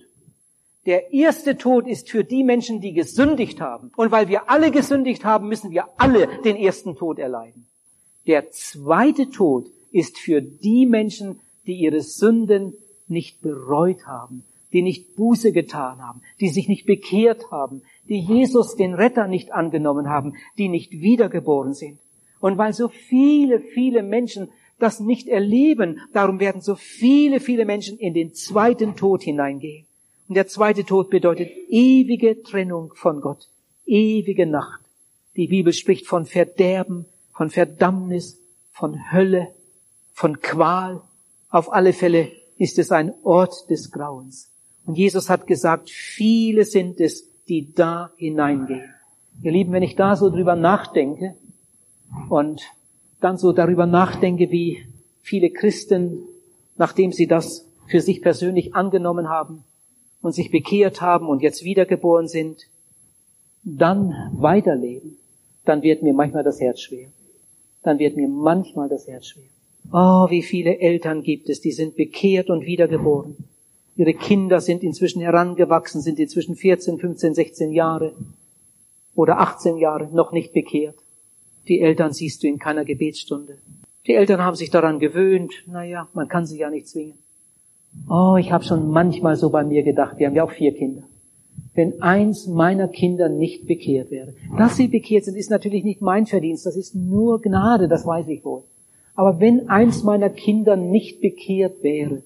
A: Der erste Tod ist für die Menschen, die gesündigt haben. Und weil wir alle gesündigt haben, müssen wir alle den ersten Tod erleiden. Der zweite Tod ist für die Menschen, die ihre Sünden nicht bereut haben, die nicht Buße getan haben, die sich nicht bekehrt haben, die Jesus den Retter nicht angenommen haben, die nicht wiedergeboren sind. Und weil so viele, viele Menschen das nicht erleben, darum werden so viele, viele Menschen in den zweiten Tod hineingehen. Und der zweite Tod bedeutet ewige Trennung von Gott, ewige Nacht. Die Bibel spricht von Verderben, von Verdammnis, von Hölle, von Qual. Auf alle Fälle ist es ein Ort des Grauens. Und Jesus hat gesagt, viele sind es, die da hineingehen. Ihr Lieben, wenn ich da so drüber nachdenke, und dann so darüber nachdenke, wie viele Christen, nachdem sie das für sich persönlich angenommen haben und sich bekehrt haben und jetzt wiedergeboren sind, dann weiterleben, dann wird mir manchmal das Herz schwer. Dann wird mir manchmal das Herz schwer. Oh, wie viele Eltern gibt es, die sind bekehrt und wiedergeboren. Ihre Kinder sind inzwischen herangewachsen, sind inzwischen 14, 15, 16 Jahre oder 18 Jahre noch nicht bekehrt. Die Eltern siehst du in keiner Gebetsstunde. Die Eltern haben sich daran gewöhnt. Naja, man kann sie ja nicht zwingen. Oh, ich habe schon manchmal so bei mir gedacht, wir haben ja auch vier Kinder. Wenn eins meiner Kinder nicht bekehrt wäre. Dass sie bekehrt sind, ist natürlich nicht mein Verdienst, das ist nur Gnade, das weiß ich wohl. Aber wenn eins meiner Kinder nicht bekehrt wäre,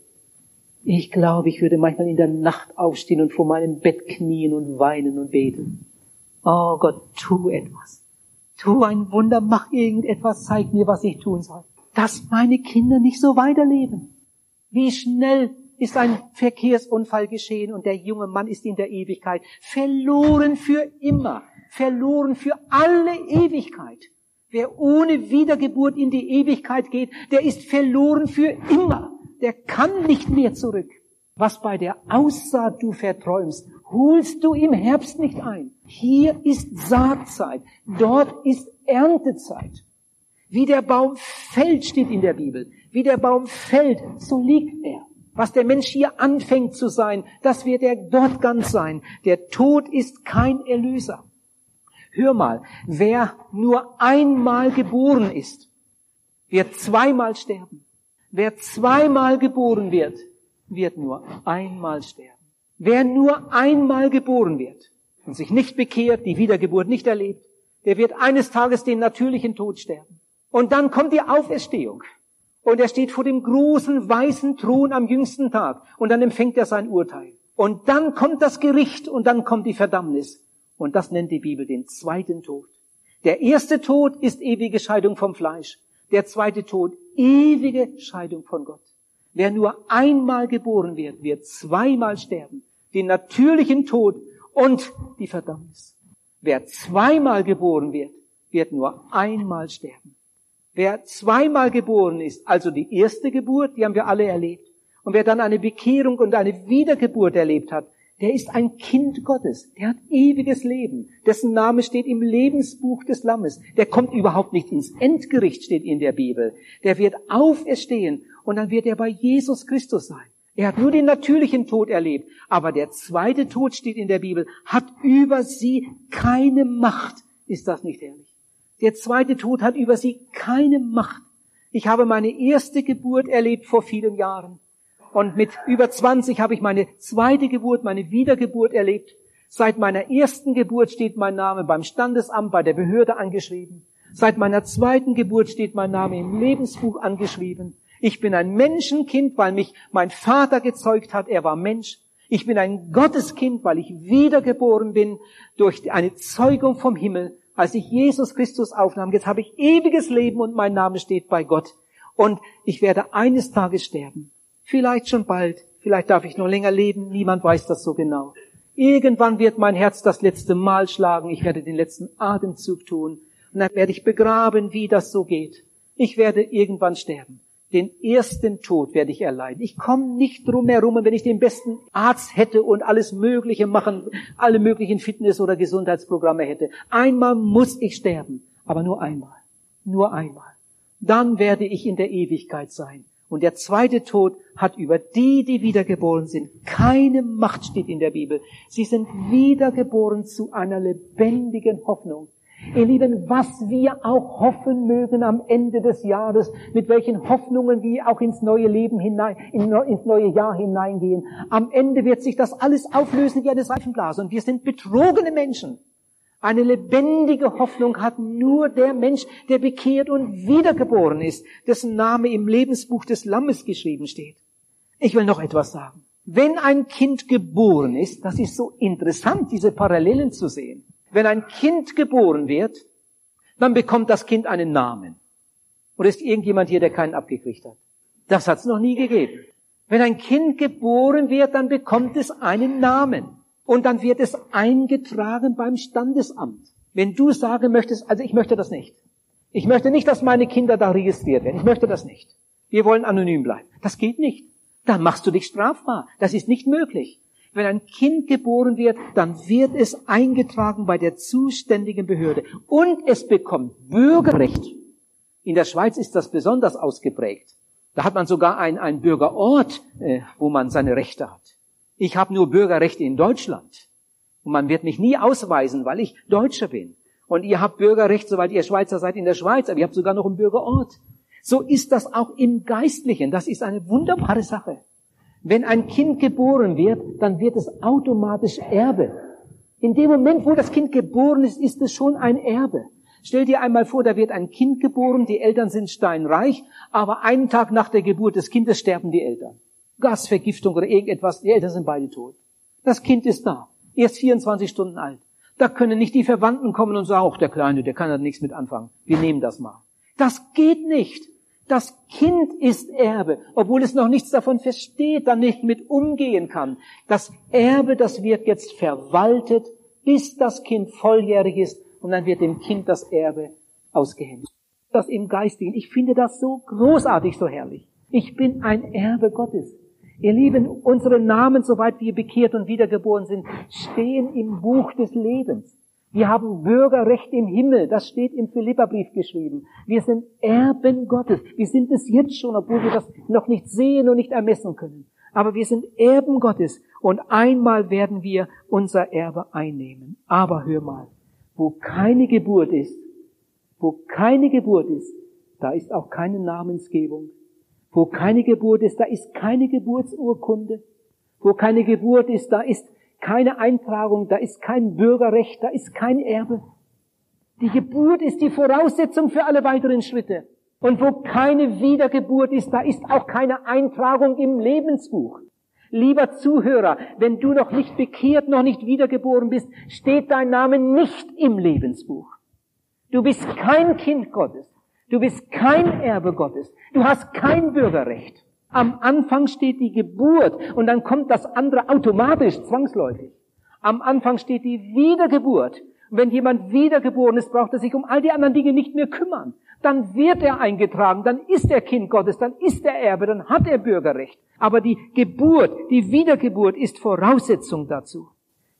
A: ich glaube, ich würde manchmal in der Nacht aufstehen und vor meinem Bett knien und weinen und beten. Oh Gott, tu etwas. Tu ein Wunder, mach irgendetwas, zeig mir, was ich tun soll. Dass meine Kinder nicht so weiterleben. Wie schnell ist ein Verkehrsunfall geschehen und der junge Mann ist in der Ewigkeit verloren für immer, verloren für alle Ewigkeit. Wer ohne Wiedergeburt in die Ewigkeit geht, der ist verloren für immer. Der kann nicht mehr zurück. Was bei der Aussaat du verträumst, holst du im Herbst nicht ein. Hier ist Saatzeit, dort ist Erntezeit. Wie der Baum fällt, steht in der Bibel. Wie der Baum fällt, so liegt er. Was der Mensch hier anfängt zu sein, das wird er dort ganz sein. Der Tod ist kein Erlöser. Hör mal, wer nur einmal geboren ist, wird zweimal sterben. Wer zweimal geboren wird, wird nur einmal sterben. Wer nur einmal geboren wird und sich nicht bekehrt, die Wiedergeburt nicht erlebt, der wird eines Tages den natürlichen Tod sterben. Und dann kommt die Auferstehung. Und er steht vor dem großen weißen Thron am jüngsten Tag. Und dann empfängt er sein Urteil. Und dann kommt das Gericht und dann kommt die Verdammnis. Und das nennt die Bibel den zweiten Tod. Der erste Tod ist ewige Scheidung vom Fleisch. Der zweite Tod ewige Scheidung von Gott. Wer nur einmal geboren wird, wird zweimal sterben. Den natürlichen Tod und die Verdammnis. Wer zweimal geboren wird, wird nur einmal sterben. Wer zweimal geboren ist, also die erste Geburt, die haben wir alle erlebt, und wer dann eine Bekehrung und eine Wiedergeburt erlebt hat, der ist ein Kind Gottes, der hat ewiges Leben, dessen Name steht im Lebensbuch des Lammes, der kommt überhaupt nicht ins Endgericht, steht in der Bibel, der wird auferstehen und dann wird er bei Jesus Christus sein. Er hat nur den natürlichen Tod erlebt, aber der zweite Tod steht in der Bibel, hat über sie keine Macht. Ist das nicht herrlich? Der zweite Tod hat über sie keine Macht. Ich habe meine erste Geburt erlebt vor vielen Jahren. Und mit über 20 habe ich meine zweite Geburt, meine Wiedergeburt erlebt. Seit meiner ersten Geburt steht mein Name beim Standesamt, bei der Behörde angeschrieben. Seit meiner zweiten Geburt steht mein Name im Lebensbuch angeschrieben. Ich bin ein Menschenkind, weil mich mein Vater gezeugt hat. Er war Mensch. Ich bin ein Gotteskind, weil ich wiedergeboren bin durch eine Zeugung vom Himmel als ich Jesus Christus aufnahm, jetzt habe ich ewiges Leben und mein Name steht bei Gott. Und ich werde eines Tages sterben. Vielleicht schon bald. Vielleicht darf ich noch länger leben. Niemand weiß das so genau. Irgendwann wird mein Herz das letzte Mal schlagen. Ich werde den letzten Atemzug tun. Und dann werde ich begraben, wie das so geht. Ich werde irgendwann sterben. Den ersten Tod werde ich erleiden. Ich komme nicht drum herum, wenn ich den besten Arzt hätte und alles Mögliche machen, alle möglichen Fitness- oder Gesundheitsprogramme hätte. Einmal muss ich sterben, aber nur einmal. Nur einmal. Dann werde ich in der Ewigkeit sein. Und der zweite Tod hat über die, die wiedergeboren sind, keine Macht, steht in der Bibel. Sie sind wiedergeboren zu einer lebendigen Hoffnung. Ihr Lieben, was wir auch hoffen mögen am Ende des Jahres, mit welchen Hoffnungen wir auch ins neue Leben hinein, ins neue Jahr hineingehen, am Ende wird sich das alles auflösen wie eine Seifenblase und wir sind betrogene Menschen. Eine lebendige Hoffnung hat nur der Mensch, der bekehrt und wiedergeboren ist, dessen Name im Lebensbuch des Lammes geschrieben steht. Ich will noch etwas sagen. Wenn ein Kind geboren ist, das ist so interessant, diese Parallelen zu sehen. Wenn ein Kind geboren wird, dann bekommt das Kind einen Namen. Oder ist irgendjemand hier, der keinen abgekriegt hat? Das hat es noch nie gegeben. Wenn ein Kind geboren wird, dann bekommt es einen Namen. Und dann wird es eingetragen beim Standesamt. Wenn du sagen möchtest, also ich möchte das nicht. Ich möchte nicht, dass meine Kinder da registriert werden. Ich möchte das nicht. Wir wollen anonym bleiben. Das geht nicht. Da machst du dich strafbar. Das ist nicht möglich. Wenn ein Kind geboren wird, dann wird es eingetragen bei der zuständigen Behörde und es bekommt Bürgerrecht. In der Schweiz ist das besonders ausgeprägt. Da hat man sogar einen, Bürgerort, äh, wo man seine Rechte hat. Ich habe nur Bürgerrechte in Deutschland. Und man wird mich nie ausweisen, weil ich Deutscher bin. Und ihr habt Bürgerrecht, soweit ihr Schweizer seid, in der Schweiz, aber ihr habt sogar noch einen Bürgerort. So ist das auch im Geistlichen. Das ist eine wunderbare Sache. Wenn ein Kind geboren wird, dann wird es automatisch Erbe. In dem Moment, wo das Kind geboren ist, ist es schon ein Erbe. Stell dir einmal vor, da wird ein Kind geboren, die Eltern sind steinreich, aber einen Tag nach der Geburt des Kindes sterben die Eltern. Gasvergiftung oder irgendetwas, die Eltern sind beide tot. Das Kind ist da, erst 24 Stunden alt. Da können nicht die Verwandten kommen und sagen, auch der Kleine, der kann da nichts mit anfangen. Wir nehmen das mal. Das geht nicht. Das Kind ist Erbe, obwohl es noch nichts davon versteht, dann nicht mit umgehen kann. Das Erbe, das wird jetzt verwaltet, bis das Kind volljährig ist und dann wird dem Kind das Erbe ausgehändigt. Das im Geistigen. Ich finde das so großartig, so herrlich. Ich bin ein Erbe Gottes. Ihr Lieben, unsere Namen, soweit wir bekehrt und wiedergeboren sind, stehen im Buch des Lebens. Wir haben Bürgerrecht im Himmel, das steht im Philipperbrief geschrieben. Wir sind Erben Gottes. Wir sind es jetzt schon, obwohl wir das noch nicht sehen und nicht ermessen können. Aber wir sind Erben Gottes und einmal werden wir unser Erbe einnehmen. Aber hör mal, wo keine Geburt ist, wo keine Geburt ist, da ist auch keine Namensgebung. Wo keine Geburt ist, da ist keine Geburtsurkunde. Wo keine Geburt ist, da ist keine Eintragung, da ist kein Bürgerrecht, da ist kein Erbe. Die Geburt ist die Voraussetzung für alle weiteren Schritte. Und wo keine Wiedergeburt ist, da ist auch keine Eintragung im Lebensbuch. Lieber Zuhörer, wenn du noch nicht bekehrt, noch nicht wiedergeboren bist, steht dein Name nicht im Lebensbuch. Du bist kein Kind Gottes. Du bist kein Erbe Gottes. Du hast kein Bürgerrecht. Am Anfang steht die Geburt und dann kommt das andere automatisch, zwangsläufig. Am Anfang steht die Wiedergeburt. Und wenn jemand wiedergeboren ist, braucht er sich um all die anderen Dinge nicht mehr kümmern. Dann wird er eingetragen, dann ist er Kind Gottes, dann ist er Erbe, dann hat er Bürgerrecht. Aber die Geburt, die Wiedergeburt ist Voraussetzung dazu.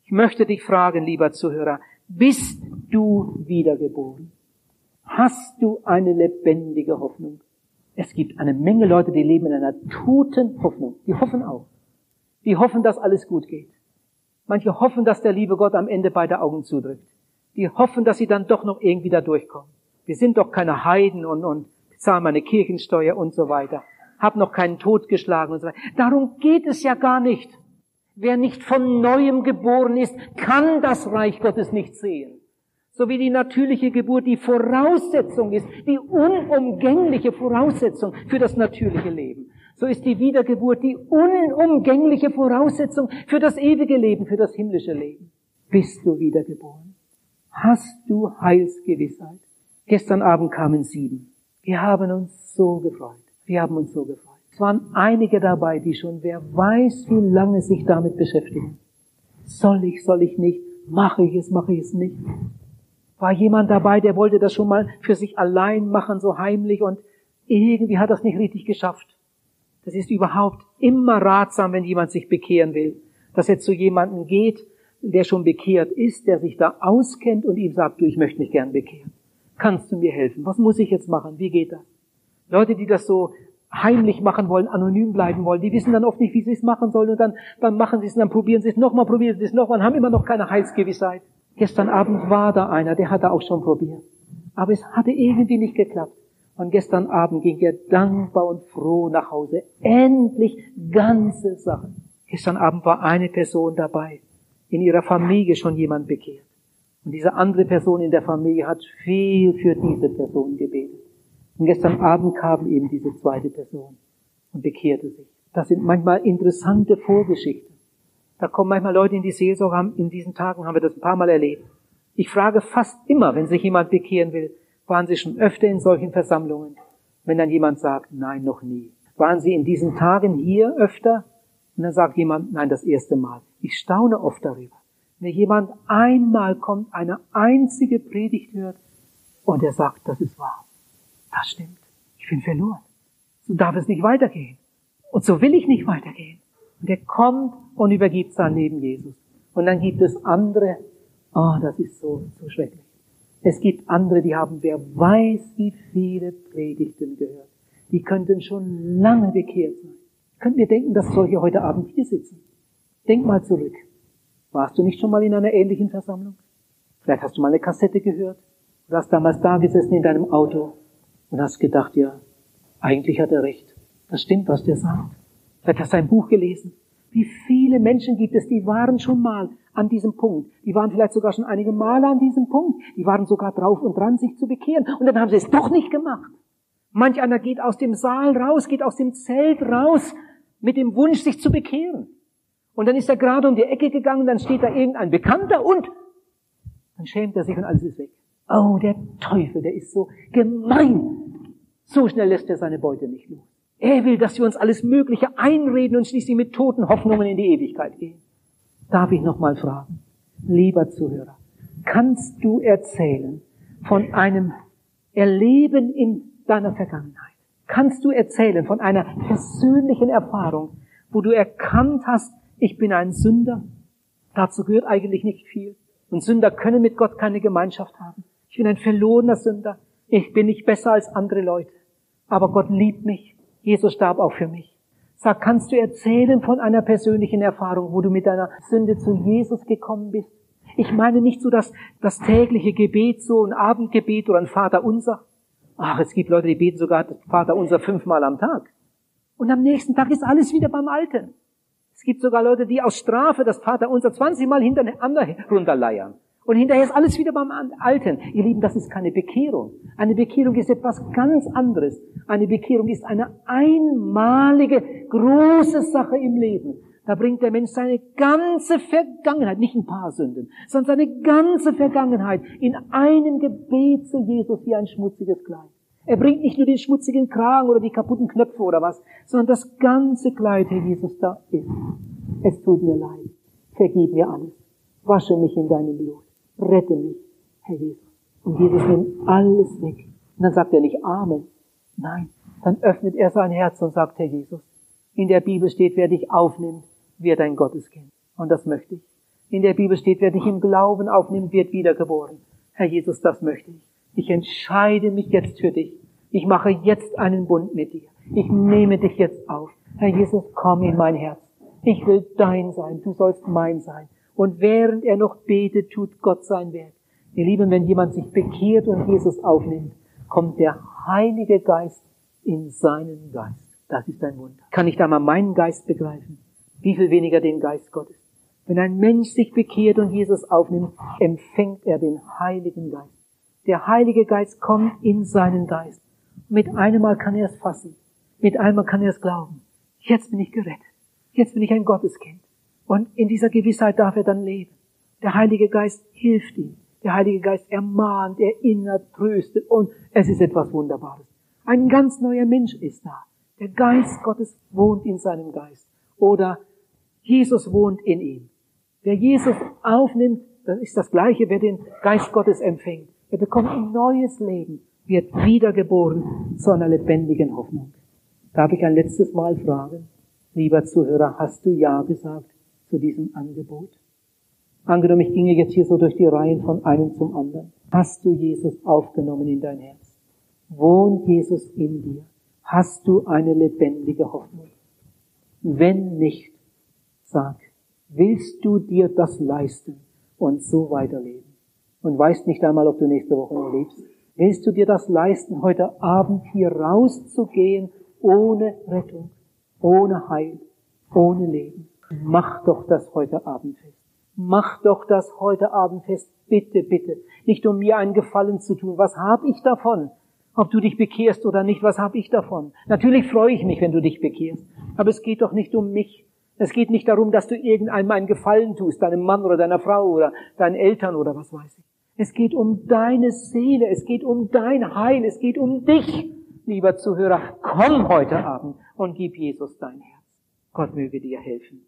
A: Ich möchte dich fragen, lieber Zuhörer, bist du wiedergeboren? Hast du eine lebendige Hoffnung? Es gibt eine Menge Leute, die leben in einer toten Hoffnung. Die hoffen auch. Die hoffen, dass alles gut geht. Manche hoffen, dass der liebe Gott am Ende beide Augen zudrückt. Die hoffen, dass sie dann doch noch irgendwie da durchkommen. Wir sind doch keine Heiden und, und zahlen meine Kirchensteuer und so weiter. Hab noch keinen Tod geschlagen und so weiter. Darum geht es ja gar nicht. Wer nicht von neuem geboren ist, kann das Reich Gottes nicht sehen so wie die natürliche Geburt die Voraussetzung ist, die unumgängliche Voraussetzung für das natürliche Leben. So ist die Wiedergeburt die unumgängliche Voraussetzung für das ewige Leben, für das himmlische Leben. Bist du wiedergeboren? Hast du Heilsgewissheit? Gestern Abend kamen sieben. Wir haben uns so gefreut. Wir haben uns so gefreut. Es waren einige dabei, die schon, wer weiß, wie lange sich damit beschäftigen. Soll ich, soll ich nicht? Mache ich es, mache ich es nicht? War jemand dabei, der wollte das schon mal für sich allein machen, so heimlich und irgendwie hat das nicht richtig geschafft. Das ist überhaupt immer ratsam, wenn jemand sich bekehren will, dass er zu jemandem geht, der schon bekehrt ist, der sich da auskennt und ihm sagt, du, ich möchte mich gern bekehren. Kannst du mir helfen? Was muss ich jetzt machen? Wie geht das? Leute, die das so heimlich machen wollen, anonym bleiben wollen, die wissen dann oft nicht, wie sie es machen sollen und dann, dann machen sie es und dann probieren sie es nochmal, probieren sie es nochmal und haben immer noch keine Heilsgewissheit. Gestern Abend war da einer, der hatte auch schon probiert. Aber es hatte irgendwie nicht geklappt. Und gestern Abend ging er dankbar und froh nach Hause. Endlich ganze Sachen. Gestern Abend war eine Person dabei. In ihrer Familie schon jemand bekehrt. Und diese andere Person in der Familie hat viel für diese Person gebetet. Und gestern Abend kam eben diese zweite Person und bekehrte sich. Das sind manchmal interessante Vorgeschichten. Da kommen manchmal Leute in die Seelsorge, haben, in diesen Tagen haben wir das ein paar Mal erlebt. Ich frage fast immer, wenn sich jemand bekehren will, waren Sie schon öfter in solchen Versammlungen? Wenn dann jemand sagt, nein, noch nie. Waren Sie in diesen Tagen hier öfter? Und dann sagt jemand, nein, das erste Mal. Ich staune oft darüber. Wenn jemand einmal kommt, eine einzige Predigt hört und er sagt, das ist wahr. Das stimmt. Ich bin verloren. So darf es nicht weitergehen. Und so will ich nicht weitergehen. Und er kommt und übergibt sein Leben Jesus. Und dann gibt es andere, oh, das ist so, so schrecklich. Es gibt andere, die haben, wer weiß, wie viele Predigten gehört. Die könnten schon lange bekehrt sein. Könnt ihr denken, dass solche heute Abend hier sitzen? Denk mal zurück. Warst du nicht schon mal in einer ähnlichen Versammlung? Vielleicht hast du mal eine Kassette gehört. Du hast damals da gesessen in deinem Auto und hast gedacht, ja, eigentlich hat er recht. Das stimmt, was der sagt. Vielleicht hast du ein Buch gelesen. Wie viele Menschen gibt es, die waren schon mal an diesem Punkt. Die waren vielleicht sogar schon einige Male an diesem Punkt. Die waren sogar drauf und dran, sich zu bekehren. Und dann haben sie es doch nicht gemacht. Manch einer geht aus dem Saal raus, geht aus dem Zelt raus mit dem Wunsch, sich zu bekehren. Und dann ist er gerade um die Ecke gegangen, dann steht da irgendein Bekannter und dann schämt er sich und alles ist weg. Oh, der Teufel, der ist so gemein. So schnell lässt er seine Beute nicht los. Er will, dass wir uns alles Mögliche einreden und schließlich mit toten Hoffnungen in die Ewigkeit gehen. Darf ich noch mal fragen, lieber Zuhörer, kannst du erzählen von einem Erleben in deiner Vergangenheit? Kannst du erzählen von einer persönlichen Erfahrung, wo du erkannt hast, ich bin ein Sünder? Dazu gehört eigentlich nicht viel. Und Sünder können mit Gott keine Gemeinschaft haben. Ich bin ein verlorener Sünder. Ich bin nicht besser als andere Leute. Aber Gott liebt mich. Jesus starb auch für mich. Sag, kannst du erzählen von einer persönlichen Erfahrung, wo du mit deiner Sünde zu Jesus gekommen bist? Ich meine nicht so das, das tägliche Gebet, so ein Abendgebet oder ein Vater unser. Ach, es gibt Leute, die beten sogar Vater unser fünfmal am Tag. Und am nächsten Tag ist alles wieder beim Alten. Es gibt sogar Leute, die aus Strafe das Vater unser 20 Mal hintereinander runterleiern. Und hinterher ist alles wieder beim Alten. Ihr Lieben, das ist keine Bekehrung. Eine Bekehrung ist etwas ganz anderes. Eine Bekehrung ist eine einmalige, große Sache im Leben. Da bringt der Mensch seine ganze Vergangenheit, nicht ein paar Sünden, sondern seine ganze Vergangenheit in einem Gebet zu Jesus wie ein schmutziges Kleid. Er bringt nicht nur den schmutzigen Kragen oder die kaputten Knöpfe oder was, sondern das ganze Kleid, Herr Jesus, da ist. Es tut mir leid. Vergib mir alles. Wasche mich in deinem Blut rette mich, Herr Jesus. Und Jesus nimmt alles weg. Und dann sagt er nicht Amen. Nein, dann öffnet er sein Herz und sagt, Herr Jesus, in der Bibel steht, wer dich aufnimmt, wird ein Gotteskind. Und das möchte ich. In der Bibel steht, wer dich im Glauben aufnimmt, wird wiedergeboren. Herr Jesus, das möchte ich. Ich entscheide mich jetzt für dich. Ich mache jetzt einen Bund mit dir. Ich nehme dich jetzt auf. Herr Jesus, komm in mein Herz. Ich will dein sein. Du sollst mein sein. Und während er noch betet, tut Gott sein Werk. Ihr Lieben, wenn jemand sich bekehrt und Jesus aufnimmt, kommt der Heilige Geist in seinen Geist. Das ist ein Wunder. Kann ich da mal meinen Geist begreifen? Wie viel weniger den Geist Gottes? Wenn ein Mensch sich bekehrt und Jesus aufnimmt, empfängt er den Heiligen Geist. Der Heilige Geist kommt in seinen Geist. Mit einem Mal kann er es fassen. Mit einmal kann er es glauben. Jetzt bin ich gerettet. Jetzt bin ich ein Gotteskind. Und in dieser Gewissheit darf er dann leben. Der Heilige Geist hilft ihm. Der Heilige Geist ermahnt, erinnert, tröstet und es ist etwas Wunderbares. Ein ganz neuer Mensch ist da. Der Geist Gottes wohnt in seinem Geist. Oder Jesus wohnt in ihm. Wer Jesus aufnimmt, das ist das Gleiche, wer den Geist Gottes empfängt. Er bekommt ein neues Leben, wird wiedergeboren zu einer lebendigen Hoffnung. Darf ich ein letztes Mal fragen, lieber Zuhörer, hast du Ja gesagt? Zu diesem Angebot? Angenommen, ich ginge jetzt hier so durch die Reihen von einem zum anderen. Hast du Jesus aufgenommen in dein Herz? Wohnt Jesus in dir? Hast du eine lebendige Hoffnung? Wenn nicht, sag, willst du dir das leisten und so weiterleben? Und weißt nicht einmal, ob du nächste Woche noch lebst. Willst du dir das leisten, heute Abend hier rauszugehen ohne Rettung, ohne Heil, ohne Leben? Mach doch das heute Abend fest. Mach doch das heute Abend fest. Bitte, bitte. Nicht um mir einen Gefallen zu tun. Was hab ich davon? Ob du dich bekehrst oder nicht, was hab ich davon? Natürlich freue ich mich, wenn du dich bekehrst. Aber es geht doch nicht um mich. Es geht nicht darum, dass du irgendeinem einen Gefallen tust, deinem Mann oder deiner Frau oder deinen Eltern oder was weiß ich. Es geht um deine Seele, es geht um dein Heil, es geht um dich, lieber Zuhörer. Komm heute Abend und gib Jesus dein Herz. Gott möge dir helfen.